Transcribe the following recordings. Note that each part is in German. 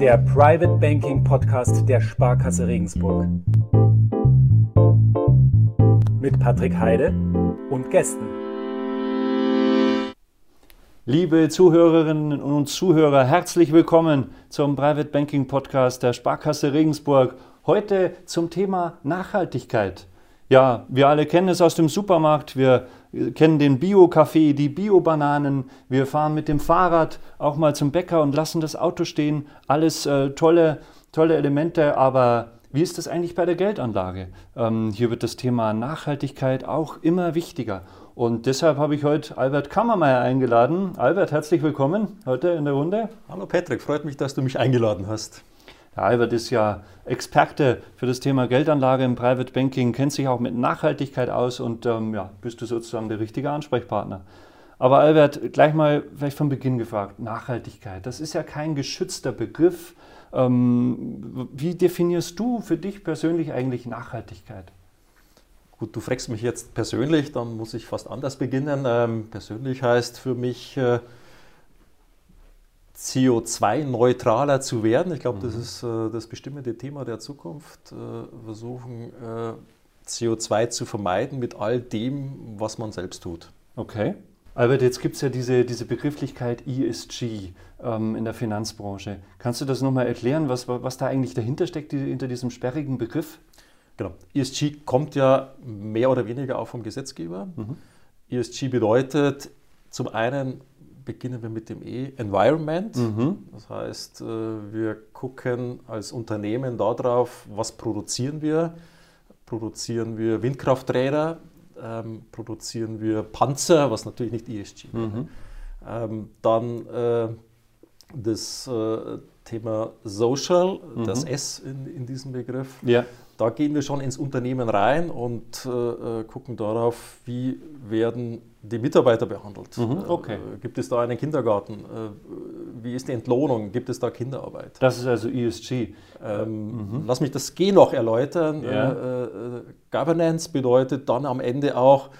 der Private Banking Podcast der Sparkasse Regensburg. Mit Patrick Heide und Gästen. Liebe Zuhörerinnen und Zuhörer, herzlich willkommen zum Private Banking Podcast der Sparkasse Regensburg. Heute zum Thema Nachhaltigkeit. Ja, wir alle kennen es aus dem Supermarkt. Wir kennen den Bio-Kaffee, die Bio-Bananen. Wir fahren mit dem Fahrrad auch mal zum Bäcker und lassen das Auto stehen. Alles äh, tolle, tolle Elemente, aber wie ist das eigentlich bei der Geldanlage? Ähm, hier wird das Thema Nachhaltigkeit auch immer wichtiger. Und deshalb habe ich heute Albert Kammermeier eingeladen. Albert, herzlich willkommen heute in der Runde. Hallo Patrick, freut mich, dass du mich eingeladen hast. Der Albert ist ja Experte für das Thema Geldanlage im Private Banking, kennt sich auch mit Nachhaltigkeit aus und ähm, ja, bist du sozusagen der richtige Ansprechpartner. Aber Albert, gleich mal vielleicht von Beginn gefragt, Nachhaltigkeit, das ist ja kein geschützter Begriff. Ähm, wie definierst du für dich persönlich eigentlich Nachhaltigkeit? Gut, du fragst mich jetzt persönlich, dann muss ich fast anders beginnen. Ähm, persönlich heißt für mich äh, CO2-neutraler zu werden. Ich glaube, mhm. das ist äh, das bestimmende Thema der Zukunft. Äh, versuchen, äh, CO2 zu vermeiden mit all dem, was man selbst tut. Okay. Albert, jetzt gibt es ja diese, diese Begrifflichkeit ESG ähm, in der Finanzbranche. Kannst du das nochmal erklären, was, was da eigentlich dahinter steckt, die, hinter diesem sperrigen Begriff? Genau. ESG kommt ja mehr oder weniger auch vom Gesetzgeber. Mhm. ESG bedeutet zum einen beginnen wir mit dem E, Environment. Mhm. Das heißt, äh, wir gucken als Unternehmen darauf, was produzieren wir. Produzieren wir Windkrafträder, ähm, produzieren wir Panzer, was natürlich nicht ESG ist. Mhm. Ähm, dann äh, das äh, Thema Social, mhm. das S in, in diesem Begriff. Ja. Da gehen wir schon ins Unternehmen rein und äh, äh gucken darauf, wie werden die Mitarbeiter behandelt. Mhm, äh, okay. Äh, gibt es da einen Kindergarten? Äh, wie ist die Entlohnung? Gibt es da Kinderarbeit? Das ist also ESG. Ähm, mhm. Lass mich das G noch erläutern. Ja. Äh, Governance bedeutet dann am Ende auch,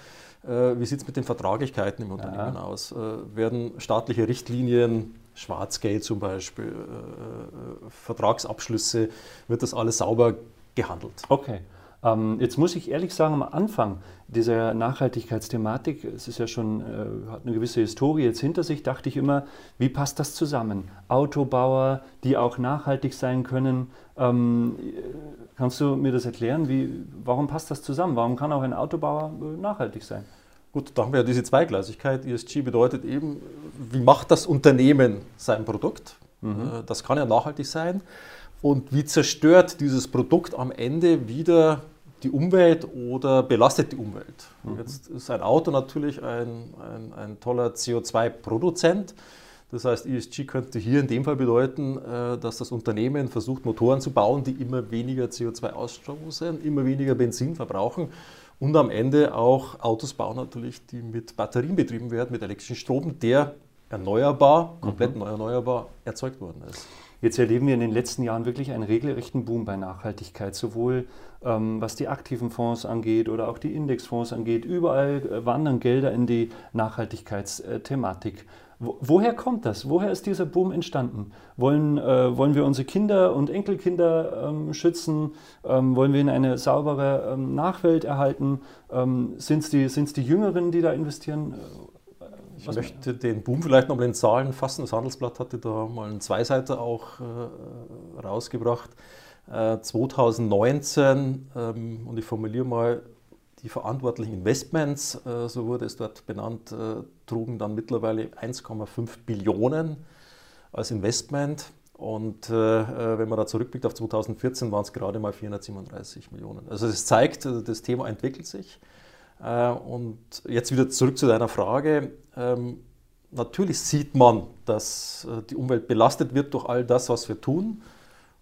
wie sieht es mit den Vertraglichkeiten im Unternehmen ja. aus? werden staatliche Richtlinien Schwarzgeld zum Beispiel, äh, Vertragsabschlüsse, wird das alles sauber gehandelt. Okay. Ähm, jetzt muss ich ehrlich sagen, am Anfang dieser Nachhaltigkeitsthematik, es ist ja schon, äh, hat eine gewisse Historie jetzt hinter sich, dachte ich immer, wie passt das zusammen? Autobauer, die auch nachhaltig sein können. Ähm, kannst du mir das erklären? Wie, warum passt das zusammen? Warum kann auch ein Autobauer äh, nachhaltig sein? Gut, da haben wir ja diese Zweigleisigkeit. ESG bedeutet eben, wie macht das Unternehmen sein Produkt? Mhm. Äh, das kann ja nachhaltig sein. Und wie zerstört dieses Produkt am Ende wieder die Umwelt oder belastet die Umwelt? Mhm. Jetzt ist ein Auto natürlich ein, ein, ein toller CO2-Produzent. Das heißt, ESG könnte hier in dem Fall bedeuten, äh, dass das Unternehmen versucht, Motoren zu bauen, die immer weniger CO2 ausstoßen, immer weniger Benzin verbrauchen und am Ende auch Autos bauen natürlich, die mit Batterien betrieben werden, mit elektrischem Strom, der erneuerbar, komplett mhm. erneuerbar erzeugt worden ist. Jetzt erleben wir in den letzten Jahren wirklich einen regelrechten Boom bei Nachhaltigkeit, sowohl ähm, was die aktiven Fonds angeht oder auch die Indexfonds angeht. Überall äh, wandern Gelder in die Nachhaltigkeitsthematik. Wo, woher kommt das? Woher ist dieser Boom entstanden? Wollen, äh, wollen wir unsere Kinder und Enkelkinder ähm, schützen? Ähm, wollen wir in eine saubere ähm, Nachwelt erhalten? Ähm, Sind es die, die Jüngeren, die da investieren? Ich Was möchte den Boom vielleicht noch mal in Zahlen fassen. Das Handelsblatt hatte da mal einen Zweiseiter auch äh, rausgebracht. Äh, 2019, ähm, und ich formuliere mal, die verantwortlichen Investments, äh, so wurde es dort benannt, äh, trugen dann mittlerweile 1,5 Billionen als Investment. Und äh, wenn man da zurückblickt auf 2014, waren es gerade mal 437 Millionen. Also es zeigt, das Thema entwickelt sich. Und jetzt wieder zurück zu deiner Frage. Ähm, natürlich sieht man, dass die Umwelt belastet wird durch all das, was wir tun.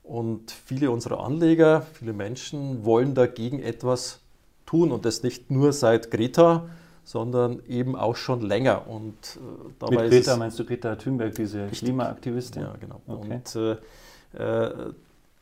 Und viele unserer Anleger, viele Menschen wollen dagegen etwas tun und das nicht nur seit Greta, sondern eben auch schon länger. Und äh, dabei Mit Greta meinst du Greta Thunberg, diese richtig. Klimaaktivistin? Ja, genau. Okay. Und äh, äh,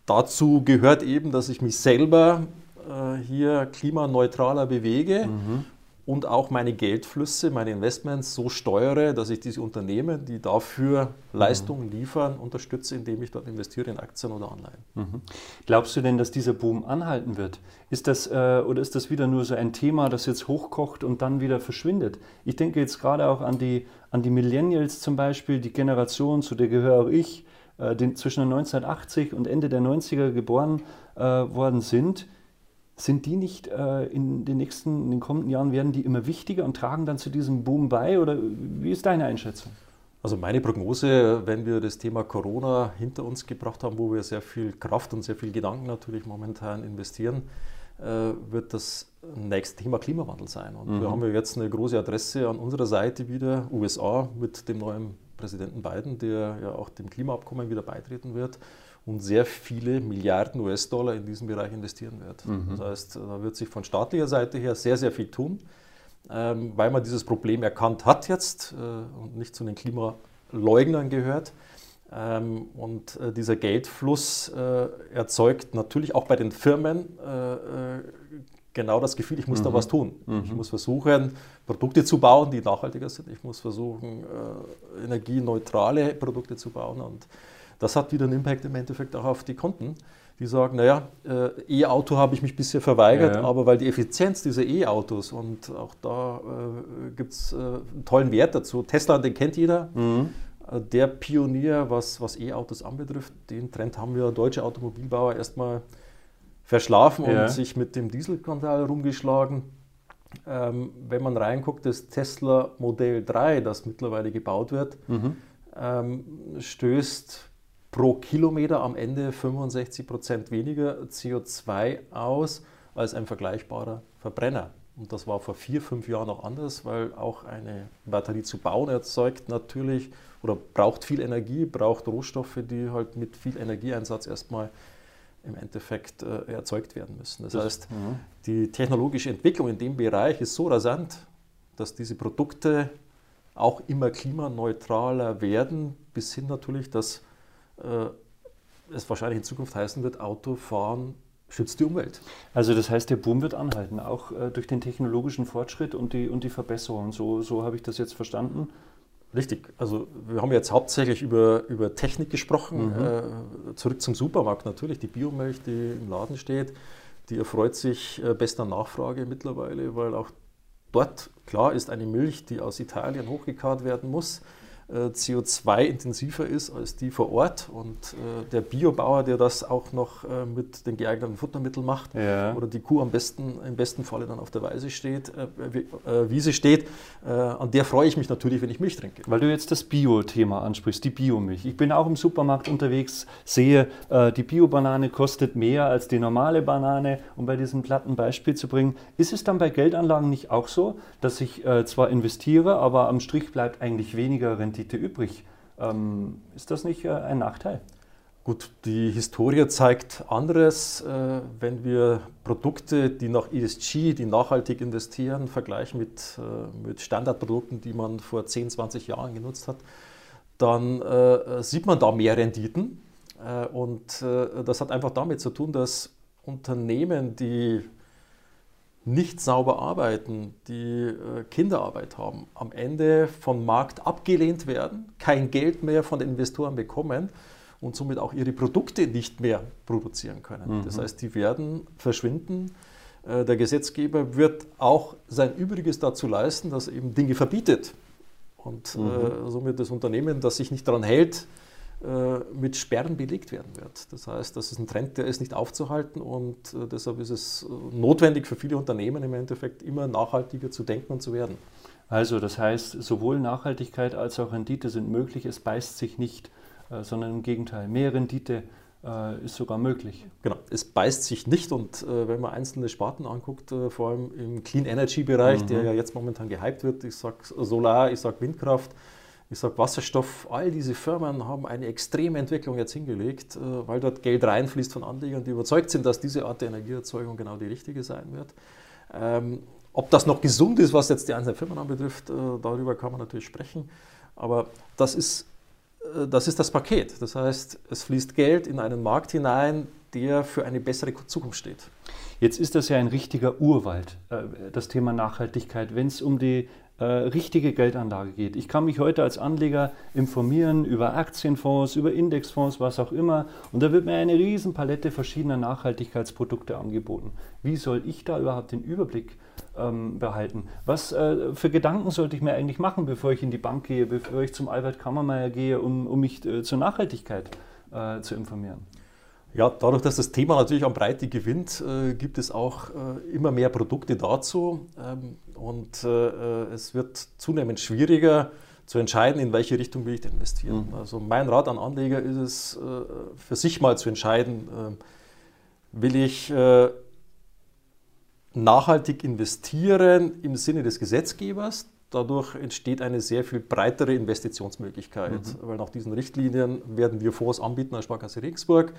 dazu gehört eben, dass ich mich selber äh, hier klimaneutraler bewege. Mhm. Und auch meine Geldflüsse, meine Investments so steuere, dass ich diese Unternehmen, die dafür Leistungen liefern, unterstütze, indem ich dort investiere in Aktien oder Anleihen. Mhm. Glaubst du denn, dass dieser Boom anhalten wird? Ist das, äh, oder ist das wieder nur so ein Thema, das jetzt hochkocht und dann wieder verschwindet? Ich denke jetzt gerade auch an die, an die Millennials zum Beispiel, die Generation, zu der gehöre auch ich, äh, die zwischen 1980 und Ende der 90er geboren äh, worden sind sind die nicht äh, in den nächsten, in den kommenden Jahren, werden die immer wichtiger und tragen dann zu diesem Boom bei? Oder wie ist deine Einschätzung? Also meine Prognose, wenn wir das Thema Corona hinter uns gebracht haben, wo wir sehr viel Kraft und sehr viel Gedanken natürlich momentan investieren, äh, wird das nächste Thema Klimawandel sein. Und mhm. wir haben ja jetzt eine große Adresse an unserer Seite wieder, USA, mit dem neuen Präsidenten Biden, der ja auch dem Klimaabkommen wieder beitreten wird und sehr viele Milliarden US-Dollar in diesen Bereich investieren wird. Mhm. Das heißt, da wird sich von staatlicher Seite her sehr, sehr viel tun, ähm, weil man dieses Problem erkannt hat jetzt äh, und nicht zu den Klimaleugnern gehört. Ähm, und äh, dieser Geldfluss äh, erzeugt natürlich auch bei den Firmen genau das Gefühl, ich muss mhm. da was tun. Mhm. Ich muss versuchen, Produkte zu bauen, die nachhaltiger sind. Ich muss versuchen, energieneutrale Produkte zu bauen. Und das hat wieder einen Impact im Endeffekt auch auf die Kunden, die sagen, naja, äh, E-Auto habe ich mich bisher verweigert, ja, aber weil die Effizienz dieser E-Autos und auch da äh, gibt es äh, einen tollen Wert dazu. Tesla, den kennt jeder. Mhm. Äh, der Pionier, was, was E-Autos anbetrifft, den Trend haben wir deutsche Automobilbauer erstmal verschlafen ja. und sich mit dem Dieselskandal rumgeschlagen. Ähm, wenn man reinguckt, das Tesla Modell 3, das mittlerweile gebaut wird, mhm. ähm, stößt pro Kilometer am Ende 65 Prozent weniger CO2 aus als ein vergleichbarer Verbrenner. Und das war vor vier, fünf Jahren noch anders, weil auch eine Batterie zu bauen erzeugt natürlich oder braucht viel Energie, braucht Rohstoffe, die halt mit viel Energieeinsatz erstmal im Endeffekt äh, erzeugt werden müssen. Das, das heißt, ja. die technologische Entwicklung in dem Bereich ist so rasant, dass diese Produkte auch immer klimaneutraler werden, bis hin natürlich, dass äh, es wahrscheinlich in Zukunft heißen wird, Autofahren schützt die Umwelt. Also das heißt, der Boom wird anhalten, auch äh, durch den technologischen Fortschritt und die, und die Verbesserung. So, so habe ich das jetzt verstanden. Richtig, also wir haben jetzt hauptsächlich über, über Technik gesprochen. Mhm. Äh, zurück zum Supermarkt natürlich, die Biomilch, die im Laden steht, die erfreut sich äh, bester Nachfrage mittlerweile, weil auch dort, klar, ist eine Milch, die aus Italien hochgekarrt werden muss. Äh, CO2-intensiver ist als die vor Ort. Und äh, der Biobauer, der das auch noch äh, mit den geeigneten Futtermitteln macht ja. oder die Kuh am besten, im besten Falle dann auf der Weise steht, äh, äh, Wiese steht, äh, an der freue ich mich natürlich, wenn ich Milch trinke. Weil du jetzt das Bio-Thema ansprichst, die Biomilch. Ich bin auch im Supermarkt unterwegs, sehe, die Bio-Banane kostet mehr als die normale Banane. Um bei diesem platten Beispiel zu bringen, ist es dann bei Geldanlagen nicht auch so, dass ich zwar investiere, aber am Strich bleibt eigentlich weniger Rendite Rendite übrig. Ähm, ist das nicht äh, ein Nachteil? Gut, die Historie zeigt anderes. Äh, wenn wir Produkte, die nach ESG, die nachhaltig investieren, vergleichen mit, äh, mit Standardprodukten, die man vor 10, 20 Jahren genutzt hat, dann äh, sieht man da mehr Renditen. Äh, und äh, das hat einfach damit zu tun, dass Unternehmen, die nicht sauber arbeiten, die äh, Kinderarbeit haben, am Ende vom Markt abgelehnt werden, kein Geld mehr von den Investoren bekommen und somit auch ihre Produkte nicht mehr produzieren können. Mhm. Das heißt, die werden verschwinden. Äh, der Gesetzgeber wird auch sein Übriges dazu leisten, dass er eben Dinge verbietet. Und äh, mhm. somit das Unternehmen, das sich nicht daran hält, mit Sperren belegt werden wird. Das heißt, das ist ein Trend, der ist nicht aufzuhalten und äh, deshalb ist es äh, notwendig für viele Unternehmen im Endeffekt immer nachhaltiger zu denken und zu werden. Also das heißt, sowohl Nachhaltigkeit als auch Rendite sind möglich, es beißt sich nicht, sondern im Gegenteil, mehr Rendite ist sogar möglich. Genau, es beißt sich nicht und äh, wenn man einzelne Sparten anguckt, äh, vor allem im Clean Energy Bereich, mhm. der ja jetzt momentan gehypt wird, ich sage Solar, ich sage Windkraft, ich sage Wasserstoff, all diese Firmen haben eine extreme Entwicklung jetzt hingelegt, äh, weil dort Geld reinfließt von Anlegern, die überzeugt sind, dass diese Art der Energieerzeugung genau die richtige sein wird. Ähm, ob das noch gesund ist, was jetzt die einzelnen Firmen anbetrifft, äh, darüber kann man natürlich sprechen. Aber das ist, äh, das ist das Paket. Das heißt, es fließt Geld in einen Markt hinein, der für eine bessere Zukunft steht. Jetzt ist das ja ein richtiger Urwald, das Thema Nachhaltigkeit, wenn es um die richtige Geldanlage geht. Ich kann mich heute als Anleger informieren über Aktienfonds, über Indexfonds, was auch immer. Und da wird mir eine riesen Palette verschiedener Nachhaltigkeitsprodukte angeboten. Wie soll ich da überhaupt den Überblick ähm, behalten? Was äh, für Gedanken sollte ich mir eigentlich machen, bevor ich in die Bank gehe, bevor ich zum Albert Kammermeier gehe, um, um mich äh, zur Nachhaltigkeit äh, zu informieren? Ja, dadurch, dass das Thema natürlich an Breite gewinnt, äh, gibt es auch äh, immer mehr Produkte dazu. Ähm, und äh, äh, es wird zunehmend schwieriger zu entscheiden, in welche Richtung will ich denn investieren. Mhm. Also mein Rat an Anleger ist es, äh, für sich mal zu entscheiden, ähm, will ich äh, nachhaltig investieren im Sinne des Gesetzgebers. Dadurch entsteht eine sehr viel breitere Investitionsmöglichkeit, mhm. weil nach diesen Richtlinien werden wir Fonds anbieten als Sparkasse Regensburg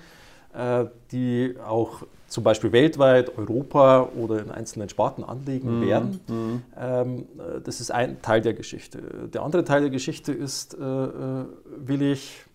die auch zum Beispiel weltweit, Europa oder in einzelnen Sparten anlegen mhm. werden. Mhm. Ähm, äh, das ist ein Teil der Geschichte. Der andere Teil der Geschichte ist, äh, will ich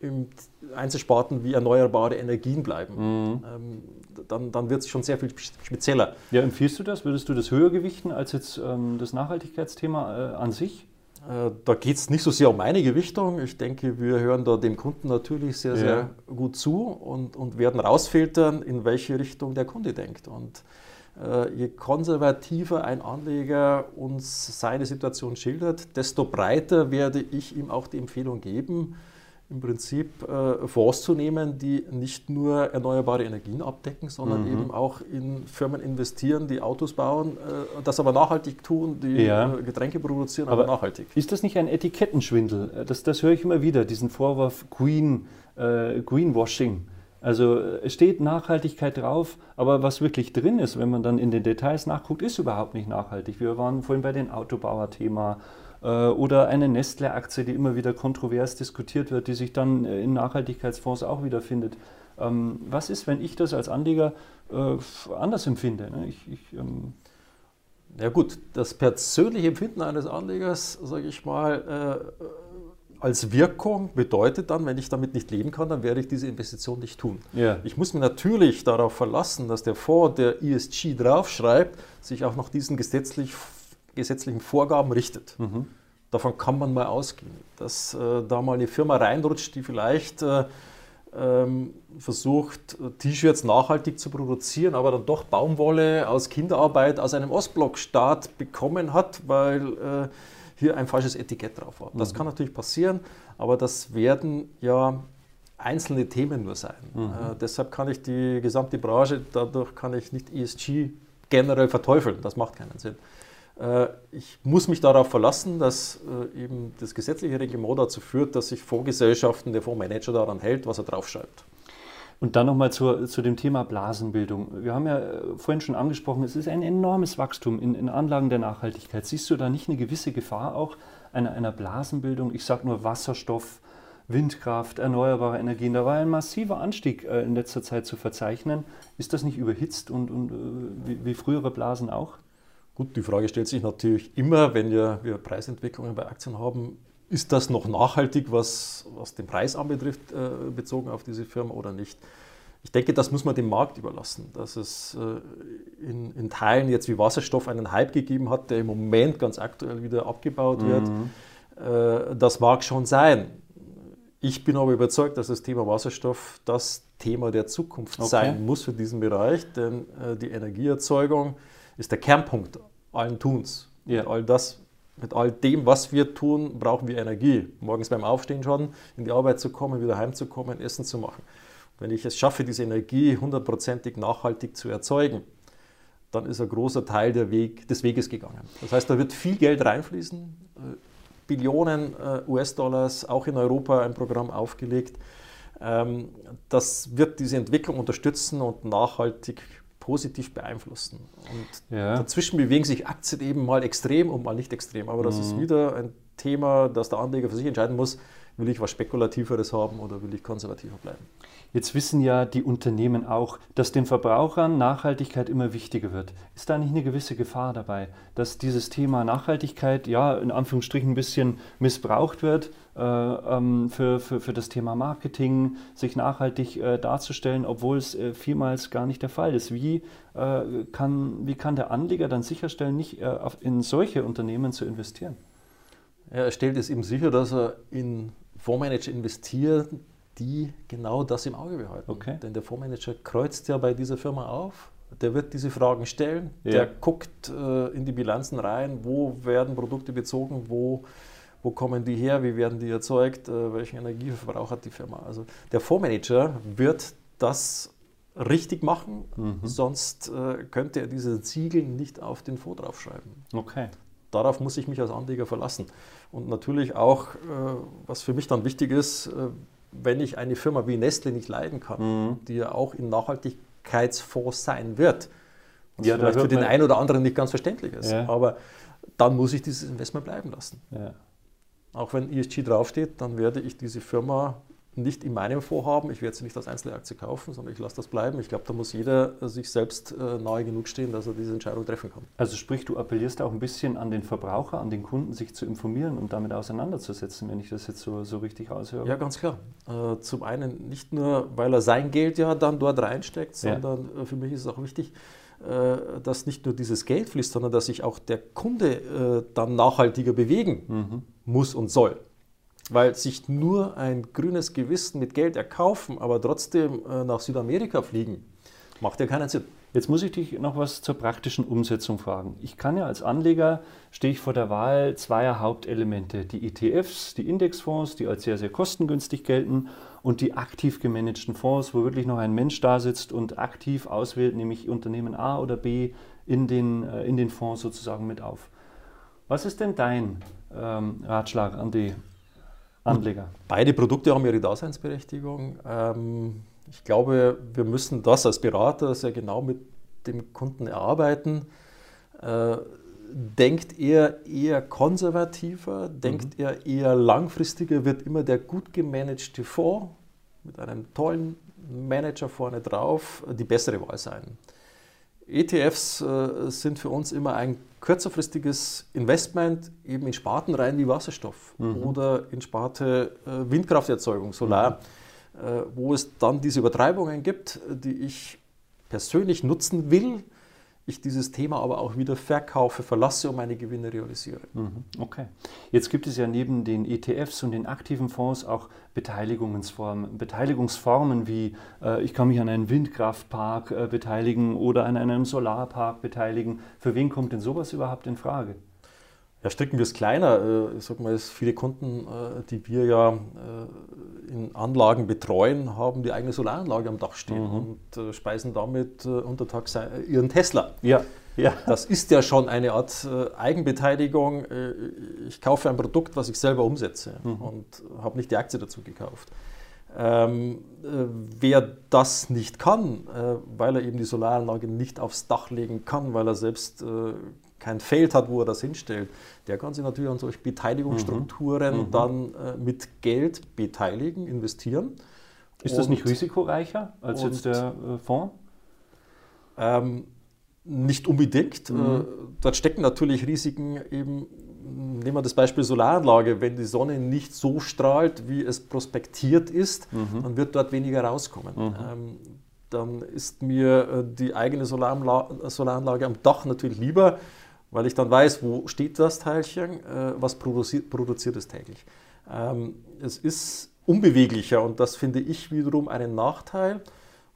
in Einzelsparten wie erneuerbare Energien bleiben. Mhm. Ähm, dann, dann wird es schon sehr viel spezieller. Ja, empfiehlst du das? Würdest du das höher gewichten als jetzt ähm, das Nachhaltigkeitsthema äh, an sich? Äh, da geht es nicht so sehr um meine Gewichtung. Ich denke, wir hören da dem Kunden natürlich sehr, sehr ja. gut zu und, und werden rausfiltern, in welche Richtung der Kunde denkt. Und äh, je konservativer ein Anleger uns seine Situation schildert, desto breiter werde ich ihm auch die Empfehlung geben, im Prinzip äh, Fonds zu nehmen, die nicht nur erneuerbare Energien abdecken, sondern mhm. eben auch in Firmen investieren, die Autos bauen, äh, das aber nachhaltig tun, die ja. äh, Getränke produzieren, aber, aber, nachhaltig. Ist das nicht ein Etikettenschwindel? Äh, das, das höre ich immer wieder, diesen Vorwurf Green, äh, Greenwashing. Also es steht Nachhaltigkeit drauf, aber was wirklich drin ist, wenn man dann in den Details nachguckt, ist überhaupt nicht nachhaltig. Wir waren vorhin bei den Autobauer-Thema äh, oder eine Nestle-Aktie, die immer wieder kontrovers diskutiert wird, die sich dann äh, in Nachhaltigkeitsfonds auch wiederfindet. Ähm, was ist, wenn ich das als Anleger äh, anders empfinde? Ne? Ich, ich, ähm ja gut, das persönliche Empfinden eines Anlegers, sage ich mal, äh, als Wirkung bedeutet dann, wenn ich damit nicht leben kann, dann werde ich diese Investition nicht tun. Yeah. Ich muss mich natürlich darauf verlassen, dass der Fonds, der ESG draufschreibt, sich auch nach diesen gesetzlich gesetzlichen Vorgaben richtet. Mhm. Davon kann man mal ausgehen, dass äh, da mal eine Firma reinrutscht, die vielleicht äh, ähm, versucht, T-Shirts nachhaltig zu produzieren, aber dann doch Baumwolle aus Kinderarbeit aus einem Ostblockstaat bekommen hat, weil äh, hier ein falsches Etikett drauf war. Das mhm. kann natürlich passieren, aber das werden ja einzelne Themen nur sein. Mhm. Äh, deshalb kann ich die gesamte Branche, dadurch kann ich nicht ESG generell verteufeln. Das macht keinen Sinn. Äh, ich muss mich darauf verlassen, dass äh, eben das gesetzliche Reglement dazu führt, dass sich Fondsgesellschaften, der Fondsmanager daran hält, was er draufschreibt. Und dann nochmal zu, zu dem Thema Blasenbildung. Wir haben ja äh, vorhin schon angesprochen, es ist ein enormes Wachstum in, in Anlagen der Nachhaltigkeit. Siehst du da nicht eine gewisse Gefahr auch einer, einer Blasenbildung? Ich sage nur Wasserstoff, Windkraft, erneuerbare Energien. Da war ein massiver Anstieg in letzter Zeit zu verzeichnen. Ist das nicht überhitzt und, und wie, wie frühere Blasen auch? Gut, die Frage stellt sich natürlich immer, wenn wir, wir Preisentwicklungen bei Aktien haben, ist das noch nachhaltig, was, was den Preis anbetrifft, äh, bezogen auf diese Firma oder nicht? Ich denke, das muss man dem Markt überlassen, dass es äh, in, in, Teilen jetzt wie Wasserstoff einen Hype gegeben hat, der im Moment ganz aktuell wieder abgebaut mhm. wird. Äh, das mag schon sein. Ich bin aber überzeugt, dass das Thema Wasserstoff das Thema der Zukunft okay. sein muss für diesen Bereich, denn äh, die Energieerzeugung ist der Kernpunkt allen Tuns. Ja. Mit all das, mit all dem, was wir tun, brauchen wir Energie. Morgens beim Aufstehen schon, in die Arbeit zu kommen, wieder heimzukommen, Essen zu machen. Wenn ich es schaffe, diese Energie hundertprozentig nachhaltig zu erzeugen, dann ist ein großer Teil Weg, des Weges gegangen. Das heißt, da wird viel Geld reinfließen, äh, Billionen äh, US-Dollars, auch in Europa ein Programm aufgelegt. Ähm, das wird diese Entwicklung unterstützen und nachhaltig positiv beeinflussen. Und ja. dazwischen bewegen sich Aktien eben mal extrem und mal nicht extrem. Aber das mhm. ist wieder ein Thema, das der Anleger für sich entscheiden muss, will ich was Spekulativeres haben oder will ich konservativer bleiben. Jetzt wissen ja die Unternehmen auch, dass den Verbrauchern Nachhaltigkeit immer wichtiger wird. Ist da nicht eine gewisse Gefahr dabei, dass dieses Thema Nachhaltigkeit ja in Anführungsstrichen ein bisschen missbraucht wird für, für, für das Thema Marketing, sich nachhaltig äh, darzustellen, obwohl es äh, vielmals gar nicht der Fall ist. Wie, äh, kann, wie kann der Anleger dann sicherstellen, nicht äh, auf, in solche Unternehmen zu investieren? Er stellt es eben sicher, dass er in Fondsmanager investiert, die genau das im Auge behalten. Okay. Denn der Fondsmanager kreuzt ja bei dieser Firma auf, der wird diese Fragen stellen, Ja. der guckt äh, in die Bilanzen rein, wo werden Produkte bezogen, wo, wo kommen die her, wie werden die erzeugt, äh, welchen Energieverbrauch hat die Firma. Also der Fondsmanager wird das richtig machen, Mhm. sonst äh, könnte er diese Ziegel nicht auf den Fonds draufschreiben Okay. darauf muss ich mich als Anleger verlassen. Und natürlich auch, äh, was für mich dann wichtig ist, äh, wenn ich eine Firma wie Nestle nicht leiden kann, Mhm. die ja auch in Nachhaltigkeitsfonds sein wird, was Ja, da vielleicht für den einen oder anderen nicht ganz verständlich ist, Ja. aber dann muss ich dieses Investment bleiben lassen. Ja. Auch wenn ESG draufsteht, dann werde ich diese Firma nicht in meinem Fonds haben. Ich werde sie nicht als Einzelaktie kaufen, sondern ich lasse das bleiben. Ich glaube, da muss jeder äh, sich selbst äh, nahe genug stehen, dass er diese Entscheidung treffen kann. Also sprich, du appellierst auch ein bisschen an den Verbraucher, an den Kunden, sich zu informieren und damit auseinanderzusetzen, wenn ich das jetzt so, so richtig raushöre. Ja, ganz klar. Äh, Zum einen nicht nur, weil er sein Geld ja dann dort reinsteckt, Ja. sondern äh, für mich ist es auch wichtig, dass nicht nur dieses Geld fließt, sondern dass sich auch der Kunde dann nachhaltiger bewegen Mhm. Muss und soll. Weil sich nur ein grünes Gewissen mit Geld erkaufen, aber trotzdem äh, nach Südamerika fliegen, macht ja keinen Sinn. Jetzt muss ich dich noch was zur praktischen Umsetzung fragen. Ich kann ja als Anleger, stehe ich vor der Wahl zweier Hauptelemente. Die ETFs, die Indexfonds, die als sehr, sehr kostengünstig gelten und die aktiv gemanagten Fonds, wo wirklich noch ein Mensch da sitzt und aktiv auswählt, nämlich Unternehmen A oder B in den, äh, in den Fonds sozusagen mit auf. Was ist denn dein ähm, Ratschlag an die Anleger? Beide Produkte haben ihre Daseinsberechtigung. Ähm, ich glaube, wir müssen das als Berater sehr genau mit dem Kunden erarbeiten. Äh, denkt er eher konservativer, denkt er eher langfristiger, wird immer der gut gemanagte Fonds mit einem tollen Manager vorne drauf die bessere Wahl sein. ETFs äh, sind für uns immer ein kürzerfristiges Investment eben in Sparten rein wie Wasserstoff oder in Sparte äh, Windkrafterzeugung, Solar, äh, wo es dann diese Übertreibungen gibt, die ich persönlich nutzen will, ich dieses Thema aber auch wieder verkaufe, verlasse und meine Gewinne realisiere. Mhm, Okay. Jetzt gibt es ja neben den ETFs und den aktiven Fonds auch Beteiligungsformen, Beteiligungsformen wie äh, ich kann mich an einen Windkraftpark äh, beteiligen oder an einem Solarpark beteiligen. Für wen kommt denn sowas überhaupt in Frage? Ja, stricken wir es kleiner. Äh, Ich sag mal, es viele Kunden, äh, die wir ja äh, in Anlagen betreuen, haben die eigene Solaranlage am Dach stehen und äh, speisen damit untertags ihren Tesla. Ja, ja. Das ist ja schon eine Art Eigenbeteiligung. Ich kaufe ein Produkt, was ich selber umsetze und habe nicht die Aktie dazu gekauft. Ähm, äh, wer das nicht kann, äh, weil er eben die Solaranlage nicht aufs Dach legen kann, weil er selbst äh, kein Feld hat, wo er das hinstellt, der kann sich natürlich an solchen Beteiligungsstrukturen dann äh, mit Geld beteiligen, investieren. Ist das nicht Und- risikoreicher als und- jetzt der äh, Fonds? Ähm, nicht unbedingt. Mhm. Äh, dort stecken natürlich Risiken eben, nehmen wir das Beispiel Solaranlage, wenn die Sonne nicht so strahlt, wie es prospektiert ist, Mhm. dann wird dort weniger rauskommen. Ähm, dann ist mir äh, die eigene Solaranla Solaranlage am Dach natürlich lieber, weil ich dann weiß, wo steht das Teilchen, äh, was produziert, produziert es täglich. Ähm, es ist unbeweglicher und das finde ich wiederum einen Nachteil,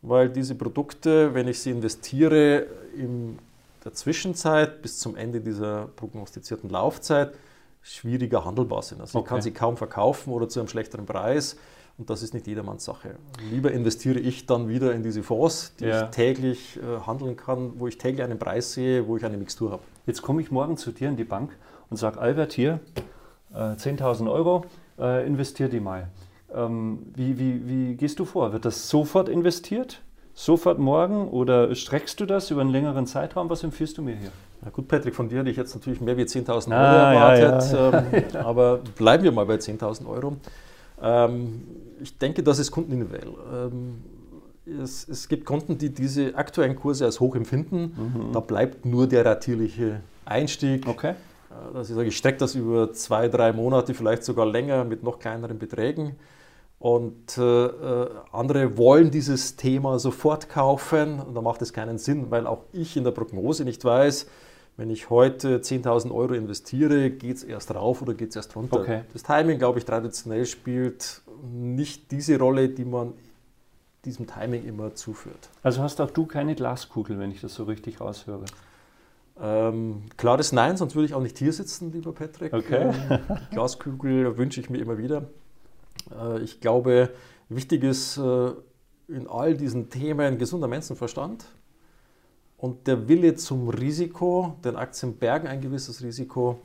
weil diese Produkte, wenn ich sie investiere, in der Zwischenzeit bis zum Ende dieser prognostizierten Laufzeit schwieriger handelbar sind. Also ich Okay. kann sie kaum verkaufen oder zu einem schlechteren Preis und das ist nicht jedermanns Sache. Lieber investiere ich dann wieder in diese Fonds, die Ja. ich täglich äh, handeln kann, wo ich täglich einen Preis sehe, wo ich eine Mixtur habe. Jetzt komme ich morgen zu dir in die Bank und sage, Albert, hier, äh, 10.000 Euro, äh, investier die mal. Ähm, wie, wie, wie gehst du vor? Wird das sofort investiert? Sofort morgen? Oder streckst du das über einen längeren Zeitraum? Was empfiehlst du mir hier? Na gut, Patrick, von dir hätte ich jetzt natürlich mehr wie 10.000 Euro Ah, ja, erwartet, Ähm, aber bleiben wir mal bei 10.000 Euro. Ähm, ich denke, das ist kundenindividuell. Ähm, es, es gibt Kunden, die diese aktuellen Kurse als hoch empfinden. Da bleibt nur der ratierliche Einstieg. Okay. dass ich sage, ich strecke das über zwei, drei Monate, vielleicht sogar länger mit noch kleineren Beträgen. Und äh, äh, andere wollen dieses Thema sofort kaufen und da macht es keinen Sinn, weil auch ich in der Prognose nicht weiß, wenn ich heute 10.000 Euro investiere, geht es erst rauf oder geht es erst runter. Okay. Das Timing, glaube ich, traditionell spielt nicht diese Rolle, die man diesem Timing immer zuführt. Also hast auch du keine Glaskugel, wenn ich das so richtig raushöre? Ähm, klares Nein, sonst würde ich auch nicht hier sitzen, lieber Patrick. Okay. Ähm, Glaskugel wünsche ich mir immer wieder. Äh, ich glaube, wichtig ist äh, in all diesen Themen gesunder Menschenverstand und der Wille zum Risiko. Denn Aktien bergen ein gewisses Risiko.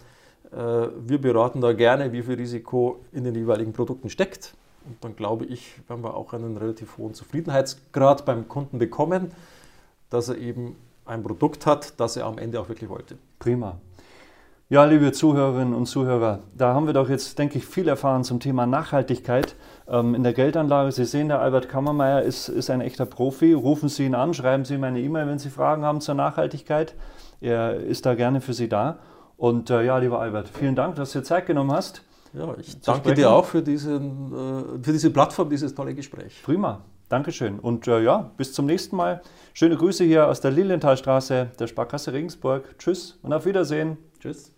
Äh, wir beraten da gerne, wie viel Risiko in den jeweiligen Produkten steckt. Und dann glaube ich, werden wir auch einen relativ hohen Zufriedenheitsgrad beim Kunden bekommen, dass er eben ein Produkt hat, das er am Ende auch wirklich wollte. Prima. Ja, liebe Zuhörerinnen und Zuhörer, da haben wir doch jetzt, denke ich, viel erfahren zum Thema Nachhaltigkeit ähm, in der Geldanlage. Sie sehen, der Albert Kammermeier ist, ist ein echter Profi. Rufen Sie ihn an, schreiben Sie ihm eine E-Mail, wenn Sie Fragen haben zur Nachhaltigkeit. Er ist da gerne für Sie da. Und äh, ja, lieber Albert, vielen Dank, dass du dir Zeit genommen hast. Ja, ich danke dir auch für, diesen, äh, für diese Plattform, dieses tolle Gespräch. Prima. Dankeschön. Und äh, ja, bis zum nächsten Mal. Schöne Grüße hier aus der Lilienthalstraße der Sparkasse Regensburg. Tschüss und auf Wiedersehen. Tschüss.